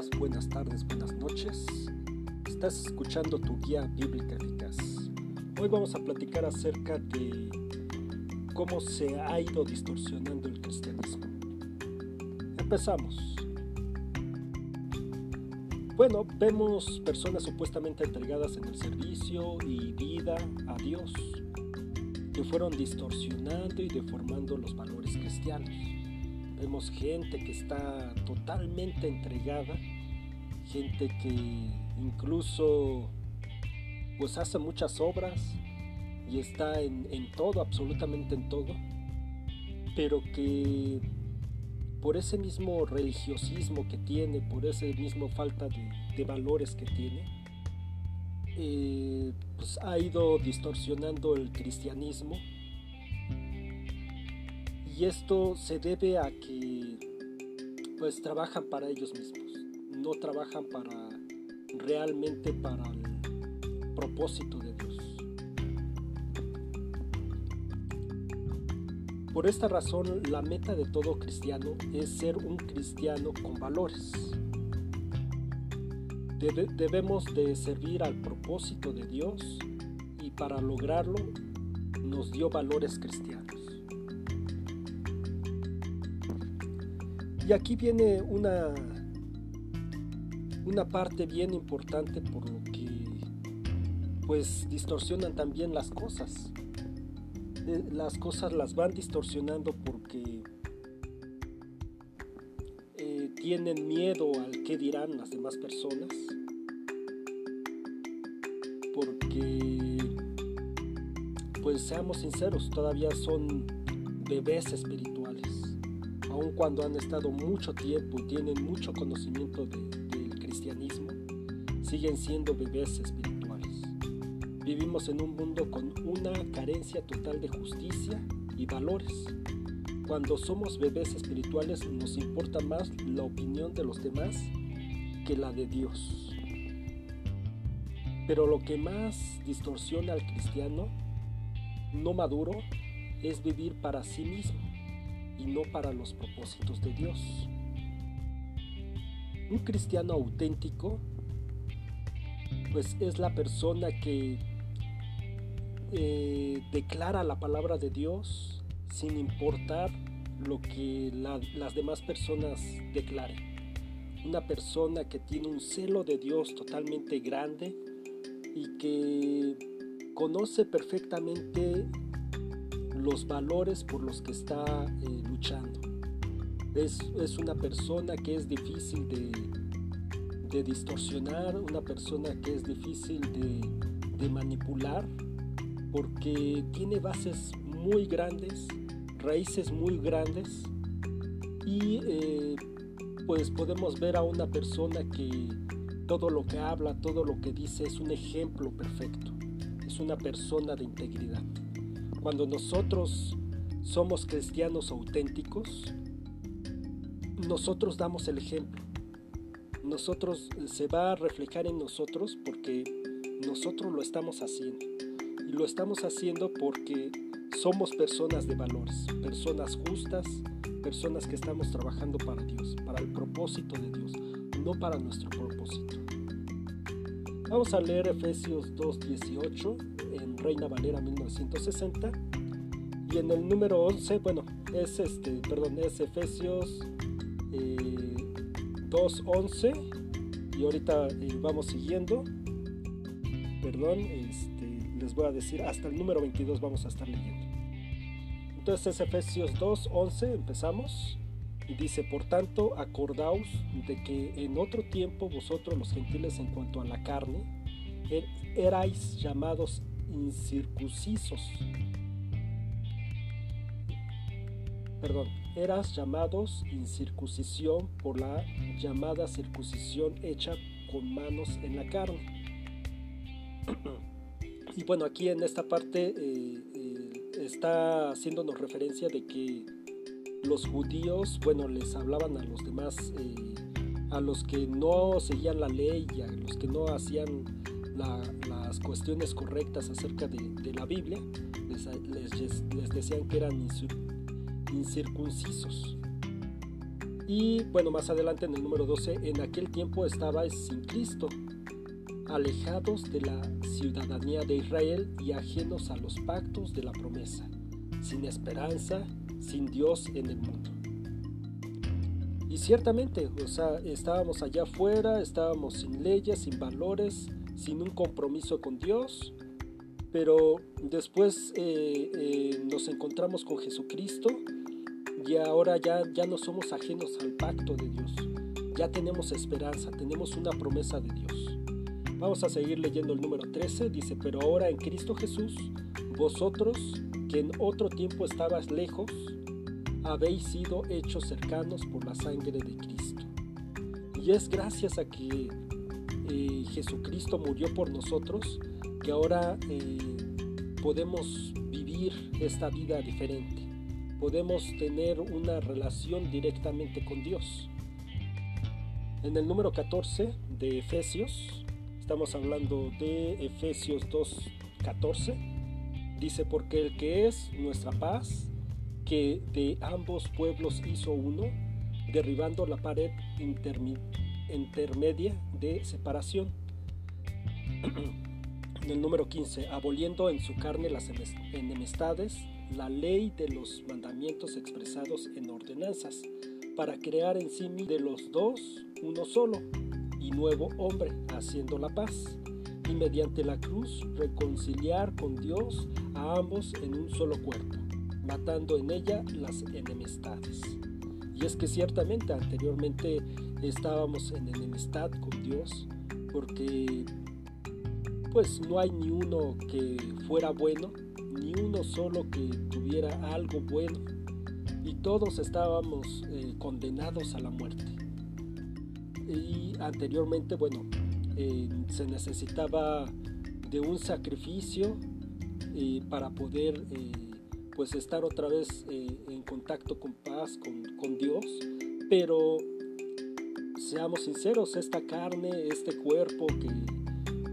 días, buenas tardes, buenas noches. Estás escuchando tu guía bíblica eficaz. Hoy vamos a platicar acerca de cómo se ha ido distorsionando el cristianismo. Empezamos. Bueno, vemos personas supuestamente entregadas en el servicio y vida a Dios, que fueron distorsionando y deformando los valores cristianos Vemos gente que está totalmente entregada, gente que incluso pues hace muchas obras y está en, todo, absolutamente en todo, pero que por ese mismo religiosismo que tiene, por ese mismo falta de, valores que tiene, eh, pues ha ido distorsionando el cristianismo. Y esto se debe a que pues trabajan para ellos mismos, no trabajan para realmente para el propósito de Dios. Por esta razón, la meta de todo cristiano es ser un cristiano con valores. debemos de servir al propósito de Dios y para lograrlo nos dio valores cristianos. Y aquí viene una, una parte bien importante por lo que pues distorsionan también las cosas. Las cosas las van distorsionando porque eh, tienen miedo al que dirán las demás personas. Porque, pues seamos sinceros, todavía son bebés espirituales aun cuando han estado mucho tiempo tienen mucho conocimiento del siguen siendo bebés espirituales. Vivimos en un mundo con una carencia total de justicia y valores. Cuando somos bebés espirituales nos importa más la opinión de los demás que la de Dios. Pero lo que más distorsiona al cristiano no maduro es vivir para sí mismo y no para los propósitos de Dios. Un cristiano auténtico pues es la persona que eh, declara la palabra de Dios sin importar lo que las demás personas declaren. Una persona que tiene un celo de Dios totalmente grande y que conoce perfectamente los valores por los que está eh, luchando. Es, una persona que es difícil de, de, distorsionar, una persona que es difícil de, manipular, porque tiene bases muy grandes, raíces muy grandes, y eh, pues podemos ver a una persona que todo lo que habla, todo lo que dice es un ejemplo perfecto, es una persona de integridad. Cuando nosotros somos cristianos auténticos, nosotros damos el ejemplo. Nosotros se va a reflejar en nosotros porque nosotros lo estamos haciendo. Y lo estamos haciendo porque somos personas de valores, personas justas, personas que estamos trabajando para Dios, para el propósito de Dios, no para nuestro propósito. Vamos a leer Efesios 2.18 en Reina Valera 1960. Y en el número 11, bueno, es este, perdón, es Efesios 2.11. Eh, y ahorita eh, vamos siguiendo. Perdón, este, les voy a decir, hasta el número 22 vamos a estar leyendo. Entonces es Efesios 2.11, empezamos. Y dice, por tanto, acordaos de que en otro tiempo vosotros los gentiles en cuanto a la carne, er, erais llamados incircuncisos. Perdón, eras llamados incircuncisión por la llamada circuncisión hecha con manos en la carne. y bueno, aquí en esta parte eh, eh, está haciéndonos referencia de que los judíos, bueno, les hablaban a los demás, eh, a los que no seguían la ley y a los que no hacían las cuestiones correctas acerca de, la Biblia, les, decían que eran incircuncisos. Y bueno, más adelante en el número 12, en aquel tiempo estabais sin Cristo, alejados de la ciudadanía de Israel y ajenos a los pactos de la promesa, sin esperanza, sin Dios en el mundo. Y ciertamente, o sea, estábamos allá afuera, estábamos sin leyes, sin valores, sin un compromiso con Dios, pero después eh, eh, nos encontramos con Jesucristo y ahora ya, ya no somos ajenos al pacto de Dios. Ya tenemos esperanza, tenemos una promesa de Dios. Vamos a seguir leyendo el número 13. Dice, pero ahora en Cristo Jesús, vosotros que en otro tiempo estabas lejos, habéis sido hechos cercanos por la sangre de Cristo. Y es gracias a que eh, Jesucristo murió por nosotros que ahora eh, podemos vivir esta vida diferente podemos tener una relación directamente con Dios. En el número 14 de Efesios, estamos hablando de Efesios 2.14, dice, porque el que es nuestra paz, que de ambos pueblos hizo uno, derribando la pared intermedia de separación. en el número 15, aboliendo en su carne las enemistades, la ley de los mandamientos expresados en ordenanzas, para crear en sí de los dos uno solo y nuevo hombre, haciendo la paz, y mediante la cruz reconciliar con Dios a ambos en un solo cuerpo, matando en ella las enemistades. Y es que ciertamente anteriormente estábamos en enemistad con Dios, porque pues no hay ni uno que fuera bueno, ni uno solo que tuviera algo bueno, y todos estábamos eh, condenados a la muerte. Y anteriormente, bueno, eh, se necesitaba de un sacrificio eh, para poder pues estar otra vez en contacto con paz, con, con Dios, pero seamos sinceros, esta carne, este cuerpo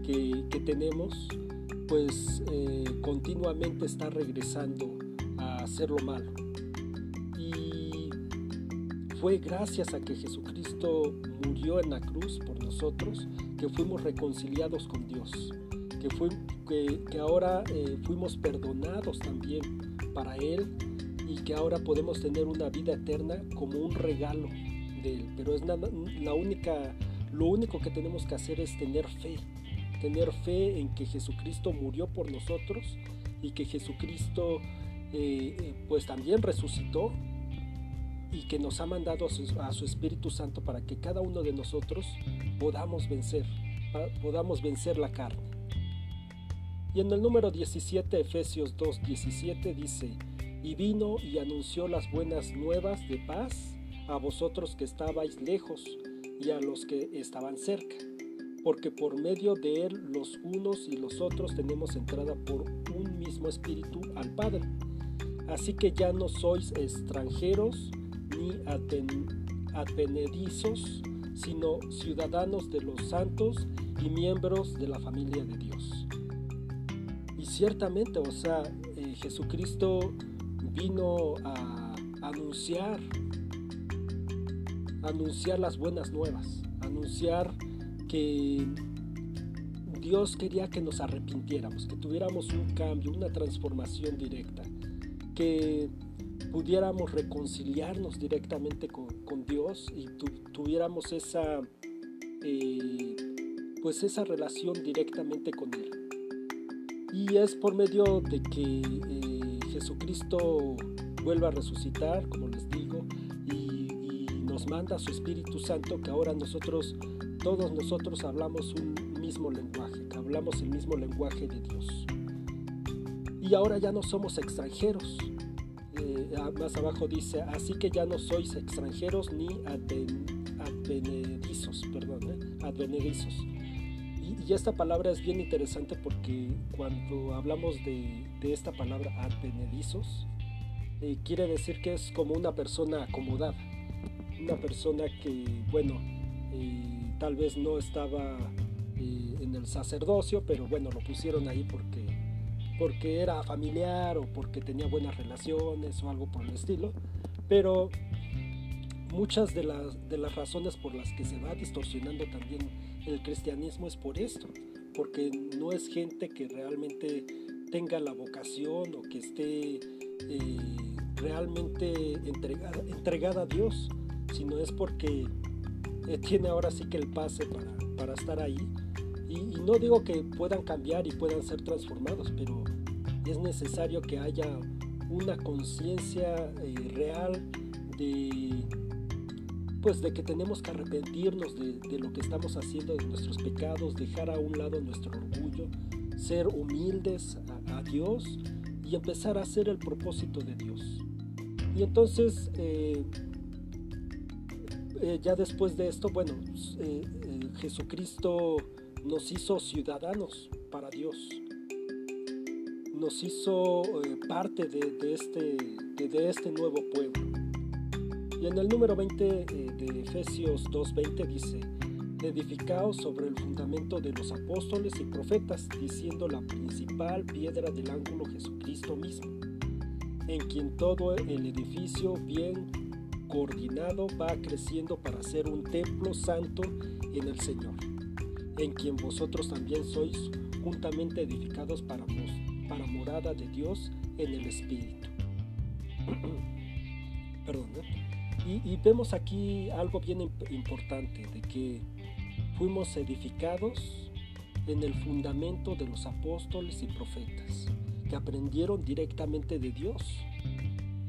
que, que tenemos, pues eh, continuamente está regresando a hacer lo malo. Y fue gracias a que Jesucristo murió en la cruz por nosotros que fuimos reconciliados con Dios, que, fue, que, ahora eh, fuimos perdonados también para Él y que ahora podemos tener una vida eterna como un regalo de Él. Pero es la única, lo único que tenemos que hacer es tener fe tener fe en que Jesucristo murió por nosotros y que Jesucristo eh, eh, pues también resucitó y que nos ha mandado a su, Espíritu Santo para que cada uno de nosotros podamos vencer, podamos vencer la carne. Y en el número 17, Efesios 2, 17 dice, y vino y anunció las buenas nuevas de paz a vosotros que estabais lejos y a los que estaban cerca porque por medio de él los unos y los otros tenemos entrada por un mismo espíritu al Padre. Así que ya no sois extranjeros ni advenedizos, sino ciudadanos de los santos y miembros de la familia de Dios. Y ciertamente, o sea, eh, Jesucristo vino a anunciar, anunciar las buenas nuevas, anunciar que Dios quería que nos arrepintiéramos, que tuviéramos un cambio, una transformación directa, que pudiéramos reconciliarnos directamente con, Dios y tuviéramos esa, eh, pues esa relación directamente con Él. Y es por medio de que eh, Jesucristo vuelva a resucitar, como les digo, y, y nos manda su Espíritu Santo que ahora nosotros todos nosotros hablamos un mismo lenguaje, hablamos el mismo lenguaje de Dios. Y ahora ya no somos extranjeros. Eh, más abajo dice, así que ya no sois extranjeros ni advenedizos, perdón, ¿eh? advenedizos. Y, esta palabra es bien interesante porque cuando hablamos de, esta palabra advenedizos, eh, quiere decir que es como una persona acomodada, una persona que, bueno, tal vez no estaba eh, en el sacerdocio, pero bueno, lo pusieron ahí porque, porque era familiar o porque tenía buenas relaciones o algo por el estilo. Pero muchas de las, de las razones por las que se va distorsionando también el cristianismo es por esto, porque no es gente que realmente tenga la vocación o que esté eh, realmente entregada, entregada, a Dios, sino es porque tiene ahora sí que el pase para, para estar ahí. Y, no digo que puedan cambiar y puedan ser transformados, pero es necesario que haya una conciencia eh, real de pues de que tenemos que arrepentirnos de, lo que estamos haciendo, de nuestros pecados, dejar a un lado nuestro orgullo, ser humildes a, Dios y empezar a hacer el propósito de Dios. Y entonces, eh, eh, ya después de esto, bueno, eh, Jesucristo nos hizo ciudadanos para Dios. Nos hizo parte de, este, de este nuevo pueblo. Y en el número 20 eh, de Efesios 2.20 dice, edificaos sobre el fundamento de los apóstoles y profetas, diciendo la principal piedra del ángulo Jesucristo mismo, en quien todo el edificio bien coordinado va creciendo para ser un templo santo en el Señor, en quien vosotros también sois juntamente edificados para, morada de Dios en el Espíritu. Perdón, ¿eh? Y, vemos aquí algo bien importante, de que fuimos edificados en el fundamento de los apóstoles y profetas, que aprendieron directamente de Dios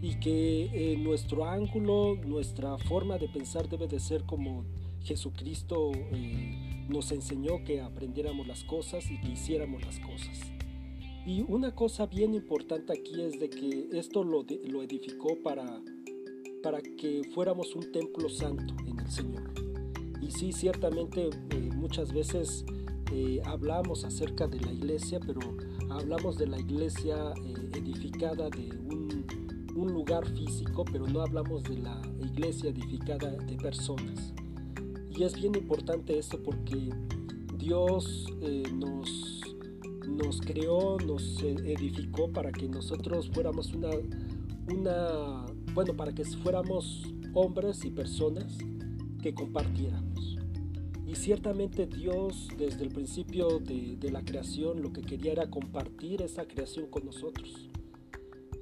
y que nuestro ángulo, nuestra forma de pensar debe de ser como Jesucristo eh, nos enseñó que aprendiéramos las cosas y que hiciéramos las cosas. Y una cosa bien importante aquí es de que esto lo, edificó para para que fuéramos un templo santo en el Señor. Y sí, ciertamente eh, muchas veces eh, hablamos acerca de la iglesia, pero hablamos de la iglesia eh, edificada de un, un, lugar físico, pero no hablamos de la iglesia edificada de personas. Y es bien importante esto porque Dios nos, nos creó, nos edificó para que nosotros fuéramos una, una bueno, para que fuéramos hombres y personas que compartiéramos. Y ciertamente Dios desde el principio de, la creación lo que quería era compartir esa creación con nosotros.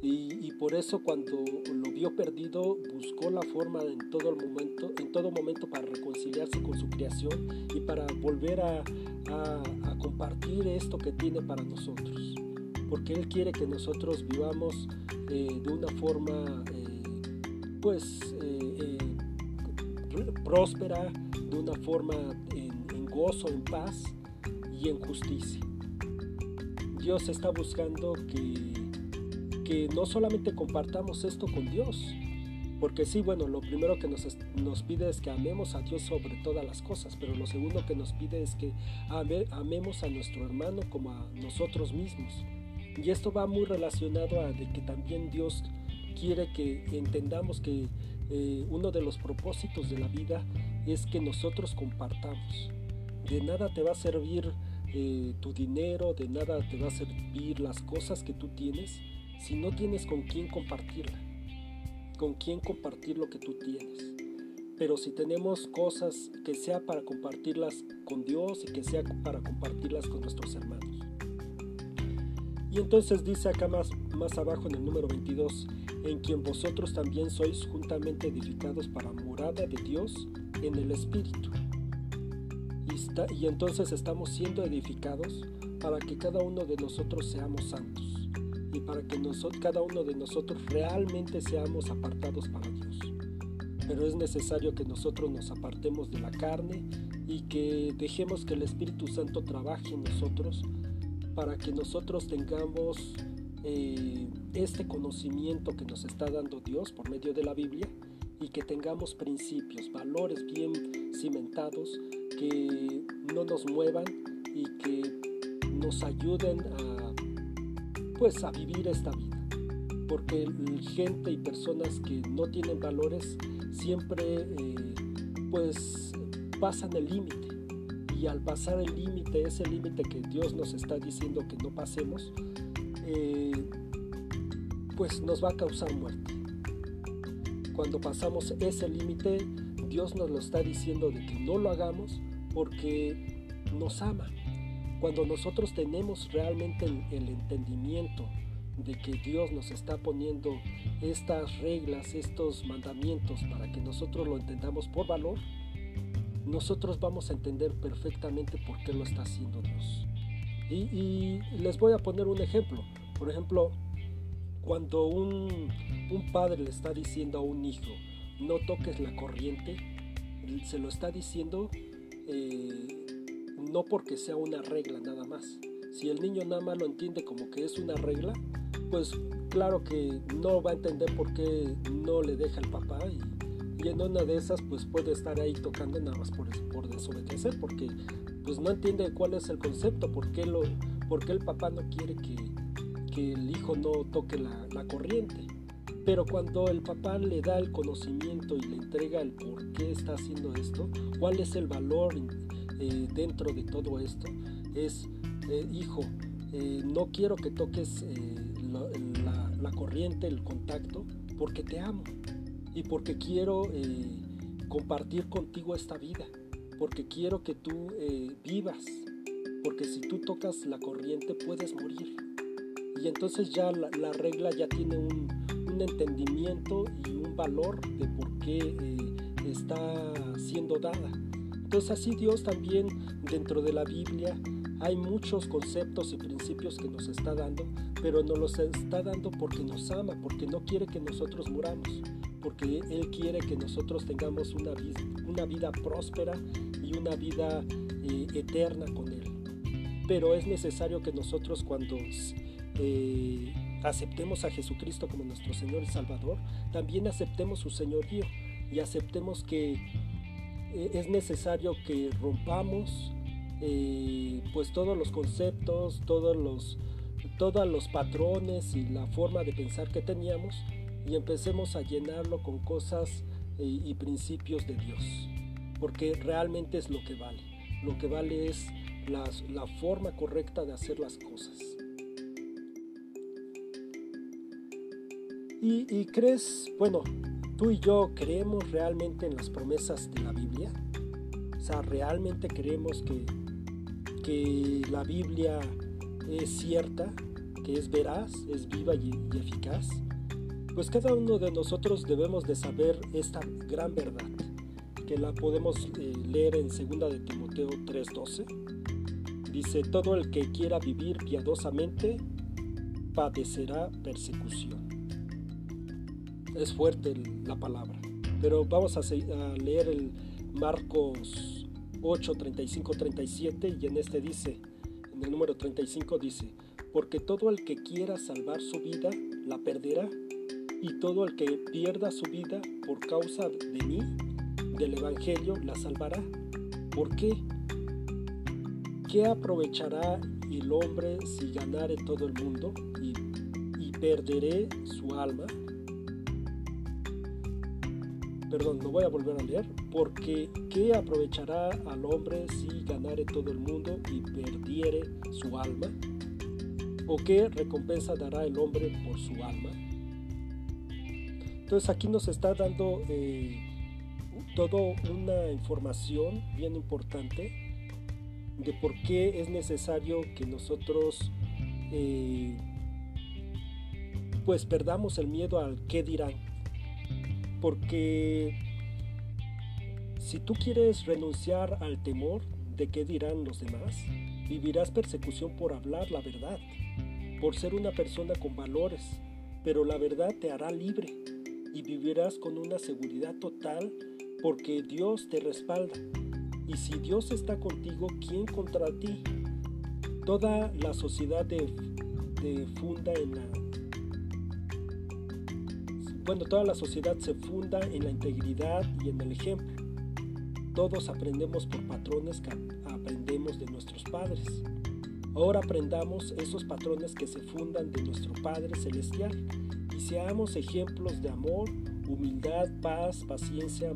Y, por eso cuando lo vio perdido buscó la forma en todo el momento, en todo momento para reconciliarse con su creación y para volver a, compartir esto que tiene para nosotros. Porque Él quiere que nosotros vivamos eh, de una forma eh, pues eh, próspera de una forma en, gozo, en paz y en justicia. Dios está buscando que, que no solamente compartamos esto con Dios, porque sí, bueno, lo primero que nos, nos, pide es que amemos a Dios sobre todas las cosas, pero lo segundo que nos pide es que amemos a nuestro hermano como a nosotros mismos. Y esto va muy relacionado a de que también Dios quiere que entendamos que eh, uno de los propósitos de la vida es que nosotros compartamos. De nada te va a servir eh, tu dinero, de nada te va a servir las cosas que tú tienes si no tienes con quién compartirla, con quién compartir lo que tú tienes. Pero si tenemos cosas que sea para compartirlas con Dios y que sea para compartirlas con nuestros hermanos. Y entonces dice acá más, más abajo en el número 22, en quien vosotros también sois juntamente edificados para morada de Dios en el Espíritu. Y, y entonces estamos siendo edificados para que cada uno de nosotros seamos santos y para que cada uno de nosotros realmente seamos apartados para Dios. Pero es necesario que nosotros nos apartemos de la carne y que dejemos que el Espíritu Santo trabaje en nosotros para que nosotros tengamos eh, este conocimiento que nos está dando Dios por medio de la Biblia y que tengamos principios, valores bien cimentados que no nos muevan y que nos ayuden a pues a vivir esta vida porque gente y personas que no tienen valores siempre eh, pues pasan el límite y al pasar el límite ese límite que Dios nos está diciendo que no pasemos eh, pues nos va a causar muerte. cuando pasamos ese límite, Dios nos lo está diciendo de que no lo hagamos porque nos ama. Cuando nosotros tenemos realmente el, entendimiento de que Dios nos está poniendo estas reglas, estos mandamientos para que nosotros lo entendamos por valor, nosotros vamos a entender perfectamente por qué lo está haciendo Dios. Y, les voy a poner un ejemplo. Por ejemplo, cuando un, padre le está diciendo a un hijo, no toques la corriente, se lo está diciendo eh, no porque sea una regla nada más. Si el niño nada más lo entiende como que es una regla, pues claro que no va a entender por qué no le deja el papá y, en una de esas pues puede estar ahí tocando nada más por, por desobedecer porque pues no entiende cuál es el concepto, por qué, lo, por el papá no quiere que, que el hijo no toque la, corriente. Pero cuando el papá le da el conocimiento y le entrega el por qué está haciendo esto, cuál es el valor eh, dentro de todo esto, es, eh, hijo, eh, no quiero que toques la, corriente, el contacto, porque te amo y porque quiero compartir contigo esta vida porque quiero que tú vivas, porque si tú tocas la corriente puedes morir. Y entonces ya la, regla ya tiene un, entendimiento y un valor de por qué está siendo dada. Entonces así Dios también dentro de la Biblia hay muchos conceptos y principios que nos está dando, pero nos los está dando porque nos ama, porque no quiere que nosotros muramos porque Él quiere que nosotros tengamos una, vida, una vida próspera y una vida eh, eterna con Él. Pero es necesario que nosotros cuando eh, aceptemos a Jesucristo como nuestro Señor y Salvador, también aceptemos su señorío y aceptemos que eh, es necesario que rompamos pues todos los conceptos, todos los, todos los patrones y la forma de pensar que teníamos y empecemos a llenarlo con cosas eh, y, principios de Dios, porque realmente es lo que vale. Lo que vale es la, forma correcta de hacer las cosas. Y, crees, bueno, tú y yo creemos realmente en las promesas de la Biblia. O sea, realmente creemos que, que la Biblia es cierta, que es veraz, es viva y eficaz pues cada uno de nosotros debemos de saber esta gran verdad, que la podemos eh, leer en 2 de Timoteo 3:12. Dice, todo el que quiera vivir piadosamente padecerá persecución. Es fuerte la palabra, pero vamos a, leer el Marcos 8, 35, 37 y en este dice, en el número 35 dice, porque todo el que quiera salvar su vida la perderá y todo el que pierda su vida por causa de mí, del Evangelio, la salvará. ¿Por qué? ¿Qué aprovechará el hombre si ganare todo el mundo y, y perderé su alma? Perdón, no voy a volver a leer. Porque ¿qué aprovechará al hombre si ganare todo el mundo y perdiere su alma? ¿O qué recompensa dará el hombre por su alma? Entonces aquí nos está dando eh, toda una información bien importante de por qué es necesario que nosotros eh, pues perdamos el miedo al qué dirán. Porque si tú quieres renunciar al temor de qué dirán los demás, vivirás persecución por hablar la verdad, por ser una persona con valores, pero la verdad te hará libre y vivirás con una seguridad total porque Dios te respalda. Y si Dios está contigo, ¿quién contra ti? Toda la sociedad de, funda en la... Bueno, toda la sociedad se funda en la integridad y en el ejemplo. Todos aprendemos por patrones que aprendemos de nuestros padres. Ahora aprendamos esos patrones que se fundan de nuestro Padre Celestial y seamos ejemplos de amor, humildad, paz, paciencia,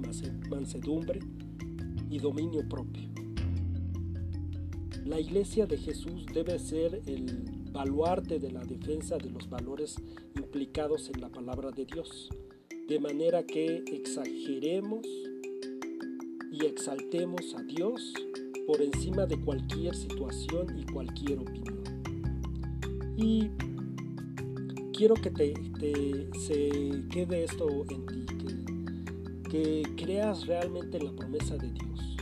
mansedumbre y dominio propio. La iglesia de Jesús debe ser el baluarte de la defensa de los valores implicados en la palabra de Dios, de manera que exageremos y exaltemos a Dios por encima de cualquier situación y cualquier opinión. Y quiero que te, se quede esto en ti, que, creas realmente en la promesa de Dios,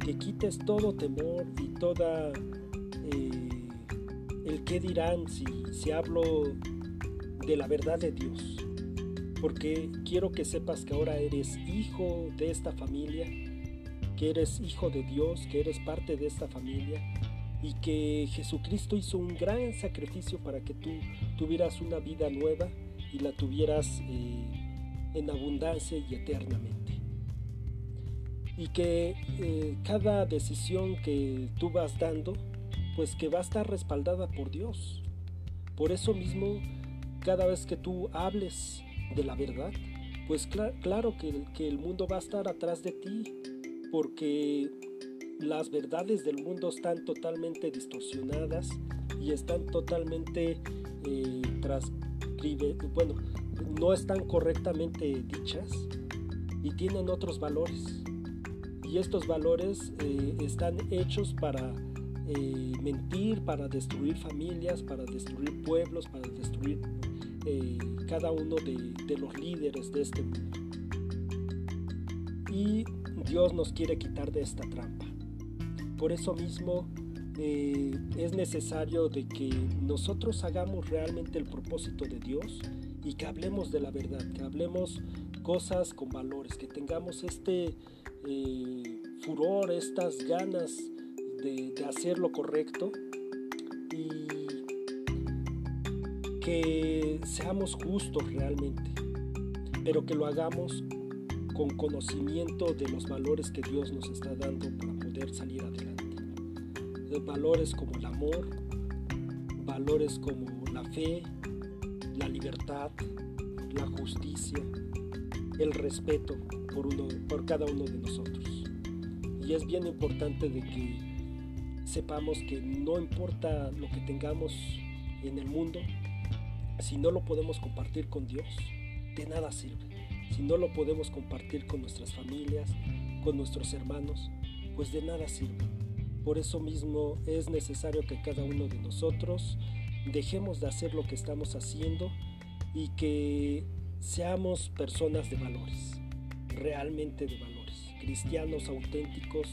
que quites todo temor y toda el qué dirán si, si hablo de la verdad de Dios, porque quiero que sepas que ahora eres hijo de esta familia, que eres hijo de Dios, que eres parte de esta familia y que Jesucristo hizo un gran sacrificio para que tú tuvieras una vida nueva y la tuvieras eh, en abundancia y eternamente. Y que eh, cada decisión que tú vas dando, pues que va a estar respaldada por Dios. Por eso mismo, cada vez que tú hables de la verdad, pues claro que, que el mundo va a estar atrás de ti, porque las verdades del mundo están totalmente distorsionadas y están totalmente eh, bueno, no están correctamente dichas y tienen otros valores. Y estos valores eh, están hechos para eh, mentir, para destruir familias, para destruir pueblos, para destruir eh, cada uno de, los líderes de este mundo. Y Dios nos quiere quitar de esta trampa. Por eso mismo eh, es necesario de que nosotros hagamos realmente el propósito de Dios y que hablemos de la verdad, que hablemos cosas con valores, que tengamos este furor, estas ganas de, hacer lo correcto y que seamos justos realmente, pero que lo hagamos con conocimiento de los valores que Dios nos está dando para poder salir adelante. valores como el amor, valores como la fe, la libertad, la justicia, el respeto por, uno, por cada uno de nosotros. Y es bien importante de que sepamos que no importa lo que tengamos en el mundo, si no lo podemos compartir con Dios, de nada sirve. Si no lo podemos compartir con nuestras familias, con nuestros hermanos, pues de nada sirve. Por eso mismo es necesario que cada uno de nosotros dejemos de hacer lo que estamos haciendo y que seamos personas de valores, realmente de valores, cristianos auténticos,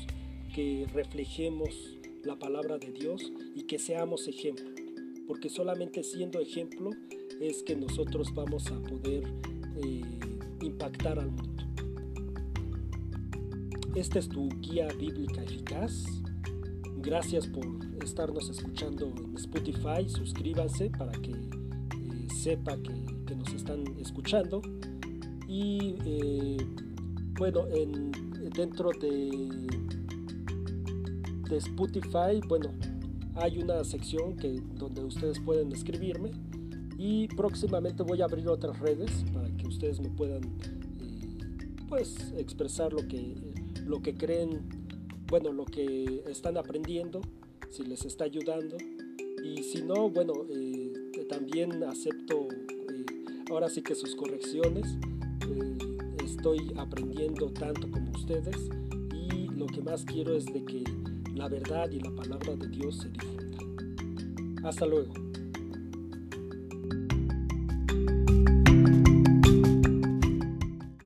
que reflejemos la palabra de Dios y que seamos ejemplo, porque solamente siendo ejemplo es que nosotros vamos a poder eh, impactar al mundo. Esta es tu guía bíblica eficaz. Gracias por estarnos escuchando en Spotify. Suscríbanse para que eh, sepa que, nos están escuchando. Y eh, bueno, en, dentro de, de Spotify, bueno, hay una sección que, donde ustedes pueden escribirme y próximamente voy a abrir otras redes para que ustedes me puedan eh, pues expresar lo que, lo que creen, bueno, lo que están aprendiendo, si les está ayudando. Y si no, bueno, eh, también acepto eh, ahora sí que sus correcciones. estoy aprendiendo tanto como ustedes y lo que más quiero es de que la verdad y la palabra de Dios se difunda. Hasta luego.